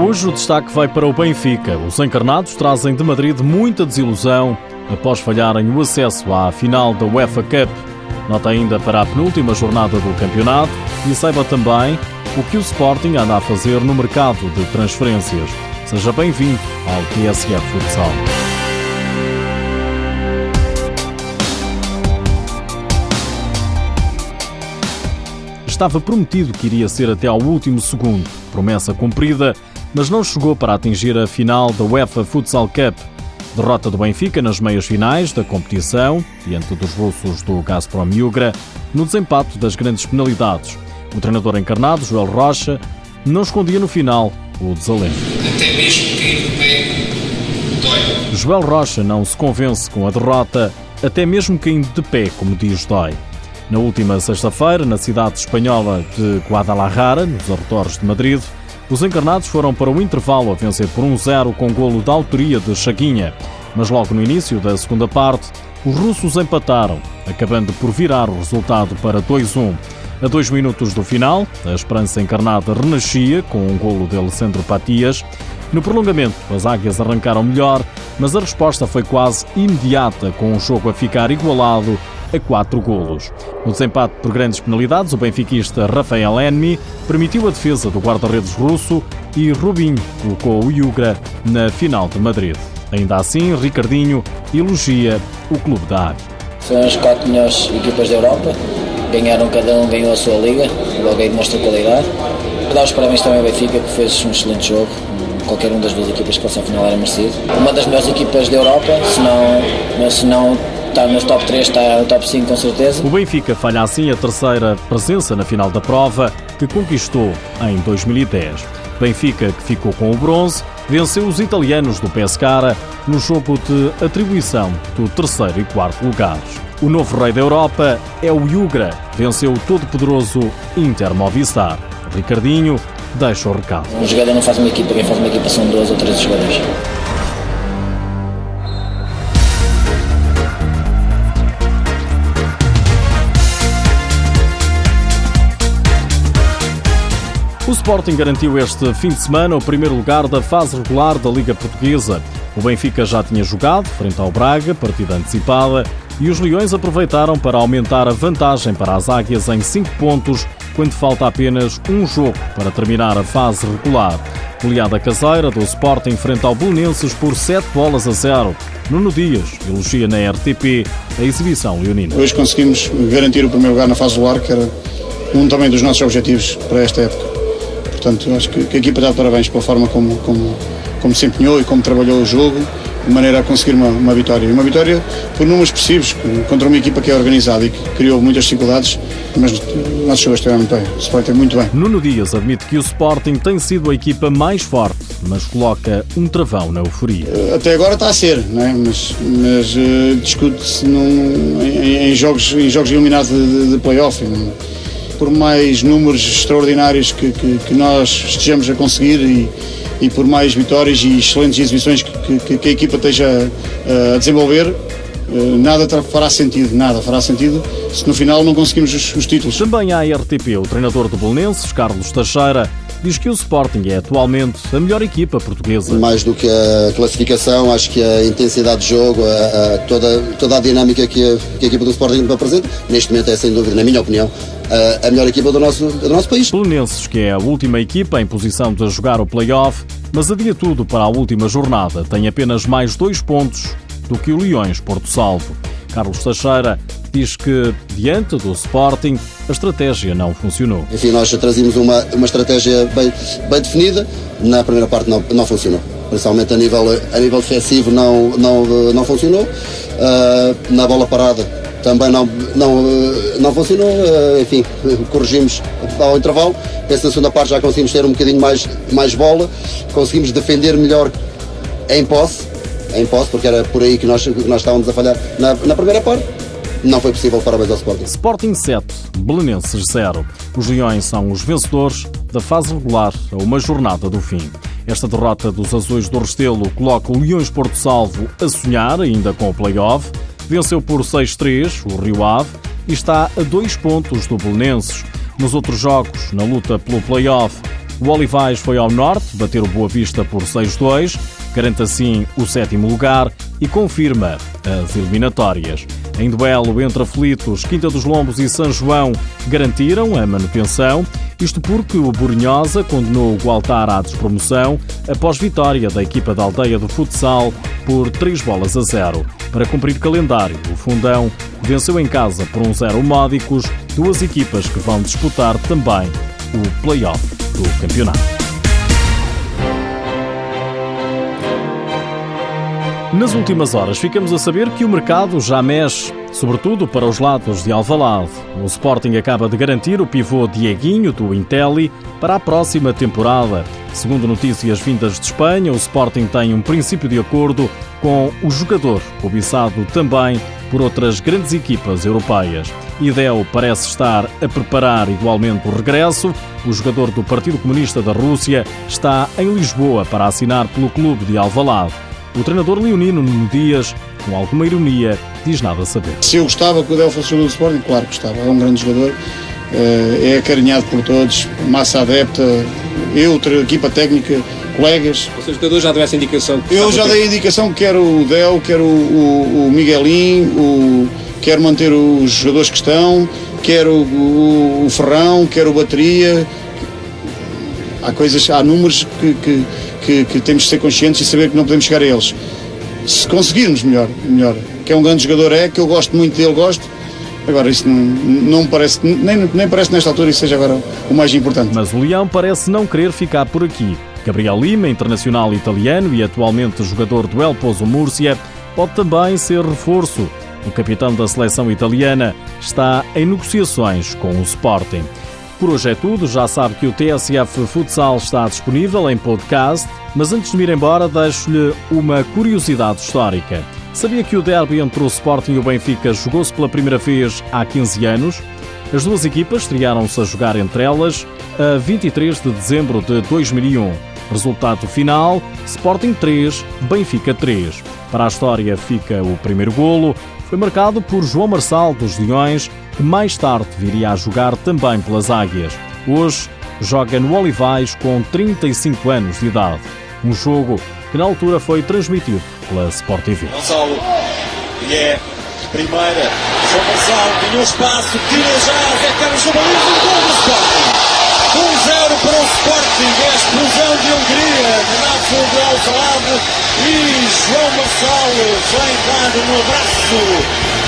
Hoje o destaque vai para o Benfica. Os encarnados trazem de Madrid muita desilusão após falharem o acesso à final da UEFA Cup. Nota ainda para a penúltima jornada do campeonato e saiba também o que o Sporting anda a fazer no mercado de transferências. Seja bem-vindo ao TSF Futsal. Estava prometido que iria ser até ao último segundo. Promessa cumprida mas não chegou para atingir a final da UEFA Futsal Cup. Derrota do Benfica nas meias finais da competição, diante dos russos do Gazprom Yugra, no desempate das grandes penalidades. O treinador encarnado, Joel Rocha, não escondia no final o desalento. Até mesmo cair do pé dói. Joel Rocha não se convence com a derrota, até mesmo caindo de pé, como diz Dói. Na última sexta-feira, na cidade espanhola de Guadalajara, nos arredores de Madrid, os encarnados foram para o intervalo a vencer por 1-0 com golo da autoria de Chaguinha. Mas logo no início da segunda parte, os russos empataram, acabando por virar o resultado para 2-1. A dois minutos do final, a esperança encarnada renascia com um golo de Alessandro Patias. No prolongamento, as águias arrancaram melhor, mas a resposta foi quase imediata, com o jogo a ficar igualado a quatro golos. No desempate por grandes penalidades, o benfiquista Rafael Enmi permitiu a defesa do guarda-redes russo e Rubinho colocou o Yugra na final de Madrid. Ainda assim, Ricardinho elogia o clube da Águia. São as quatro melhores equipas da Europa, ganharam cada um, ganhou a sua liga, logo aí demonstra qualidade. Dar os parabéns também ao Benfica, que fez um excelente jogo, qualquer uma das duas equipas que fosse ao final era merecido. Uma das melhores equipas da Europa, se não, se não está nos top 3, está no top 5 com certeza. O Benfica falha assim a terceira presença na final da prova, que conquistou em 2010. Benfica, que ficou com o bronze, venceu os italianos do Pescara no jogo de atribuição do terceiro e quarto lugares. O novo rei da Europa é o Yugra, venceu o todo-poderoso Inter Movistar. Ricardinho deixa o recado. Um jogador não faz uma equipa, quem faz uma equipa são dois ou três jogadores. O Sporting garantiu este fim de semana o primeiro lugar da fase regular da Liga Portuguesa. O Benfica já tinha jogado, frente ao Braga, partida antecipada, e os Leões aproveitaram para aumentar a vantagem para as Águias em 5 pontos, quando falta apenas um jogo para terminar a fase regular. Goleada caseira do Sporting frente ao Belenenses por 7 bolas a 0. Nuno Dias elogia na RTP a exibição leonina. Hoje conseguimos garantir o primeiro lugar na fase regular, que era um também dos nossos objetivos para esta época. Portanto, acho que, que a equipa dá parabéns pela forma como, como, como se empenhou e como trabalhou o jogo, de maneira a conseguir uma, uma vitória. E uma vitória por números expressivos, contra uma equipa que é organizada e que criou muitas dificuldades, mas nosso jogo esteve muito bem, o Sporting muito bem. Nuno Dias admite que o Sporting tem sido a equipa mais forte, mas coloca um travão na euforia. Até agora está a ser, não é? mas, mas uh, discute-se em, em, jogos, em jogos eliminados de, de, de play-off. Não? Por mais números extraordinários que, que, que nós estejamos a conseguir e, e, por mais vitórias e excelentes exibições que, que, a equipa esteja a, a desenvolver, eh, nada fará sentido, nada fará sentido se no final não conseguimos os, os títulos. Também à RTP, o treinador do Bolonenses, Carlos Teixeira, diz que o Sporting é atualmente a melhor equipa portuguesa. Mais do que a classificação, acho que a intensidade de jogo, a, a, toda, toda a dinâmica que a, que a equipa do Sporting apresenta, neste momento é sem dúvida, na minha opinião, a, melhor equipa do nosso, do nosso país. Belenenses, que é a última equipa em posição de jogar o play-off, mas adia tudo para a última jornada. Tem apenas mais dois pontos do que o Leões Porto Salvo. Carlos Teixeira diz que, diante do Sporting, a estratégia não funcionou. Enfim, nós trazíamos uma, uma estratégia bem, bem definida, na primeira parte não, não funcionou. Principalmente a nível, a nível defensivo não, não, não funcionou. Uh, na bola parada também não, não, não funcionou. Uh, enfim, corrigimos ao intervalo. Penso na segunda parte já conseguimos ter um bocadinho mais, mais bola, conseguimos defender melhor em posse, em posse, porque era por aí que nós, que nós estávamos a falhar na, na primeira parte não foi possível. Parabéns ao Sporting. Sporting 7, Belenenses 0. Os Leões são os vencedores da fase regular a uma jornada do fim. Esta derrota dos Azuis do Restelo coloca o Leões Porto Salvo a sonhar ainda com o play-off. Venceu por 6-3 o Rio Ave e está a dois pontos do Belenenses. Nos outros jogos, na luta pelo play-off, O Olivais foi ao norte, bater o Boa Vista por 6-2, garante assim o sétimo lugar e confirma as eliminatórias. Em duelo entre aflitos, Quinta dos Lombos e São João garantiram a manutenção, isto porque o Borinhosa condenou o Gualtar à despromoção após vitória da equipa da aldeia do futsal por 3 bolas a 0. Para cumprir calendário, o Fundão venceu em casa por um 0 módicos duas equipas que vão disputar também o play-off do campeonato. Nas últimas horas ficamos a saber que o mercado já mexe, sobretudo para os lados de Alvalade. O Sporting acaba de garantir o pivô Dieguinho do Intelli para a próxima temporada. Segundo notícias vindas de Espanha, o Sporting tem um princípio de acordo com o jogador, cobiçado também por outras grandes equipas europeias. Idel parece estar a preparar igualmente o regresso. O jogador do Partido Comunista da Rússia está em Lisboa para assinar pelo clube de Alvalade. O treinador leonino Nuno Dias, com alguma ironia, diz nada a saber. Se eu gostava que o Del fosse jogador do Sporting, claro que gostava. É um grande jogador, eh, é acarinhado por todos, massa adepta, eu, equipa técnica, colegas. Ou seja, o jogador já deu essa indicação? Eu já dei a indicação que quero o Del, quero o, o Miguelinho, o, quero manter os jogadores que estão, quero o, o Ferrão, quero o Bateria. Há coisas, há números que, que que, que, temos de ser conscientes e saber que não podemos chegar a eles. Se conseguirmos, melhor, melhor. Que é um grande jogador, é, que eu gosto muito dele, gosto. Agora, isso não, não parece, nem, nem parece nesta altura isso seja agora o mais importante. Mas o Leão parece não querer ficar por aqui. Gabriel Lima, internacional italiano e atualmente jogador do El Pozo Múrcia, pode também ser reforço. O capitão da seleção italiana está em negociações com o Sporting. Por hoje é tudo. Já sabe que o TSF Futsal está disponível em podcast, mas antes de me ir embora, deixo-lhe uma curiosidade histórica. Sabia que o derby entre o Sporting e o Benfica jogou-se pela primeira vez há 15 anos? As duas equipas estrearam-se a jogar entre elas a 23 de dezembro de 2001. Resultado final: Sporting 3, Benfica 3. Para a história fica o primeiro golo, foi marcado por João Marçal dos Leões que mais tarde viria a jogar também pelas Águias. Hoje joga no Olivais com 35 anos de idade. Um jogo que na altura foi transmitido pela Sport TV. Gonçalo, e é primeira. João Marçal ganhou espaço, tira já, Carlos gol do Sporting. 1-0 para o Sporting, a explosão de Hungria, Renato de Alvalade e João Marçal vem dar um abraço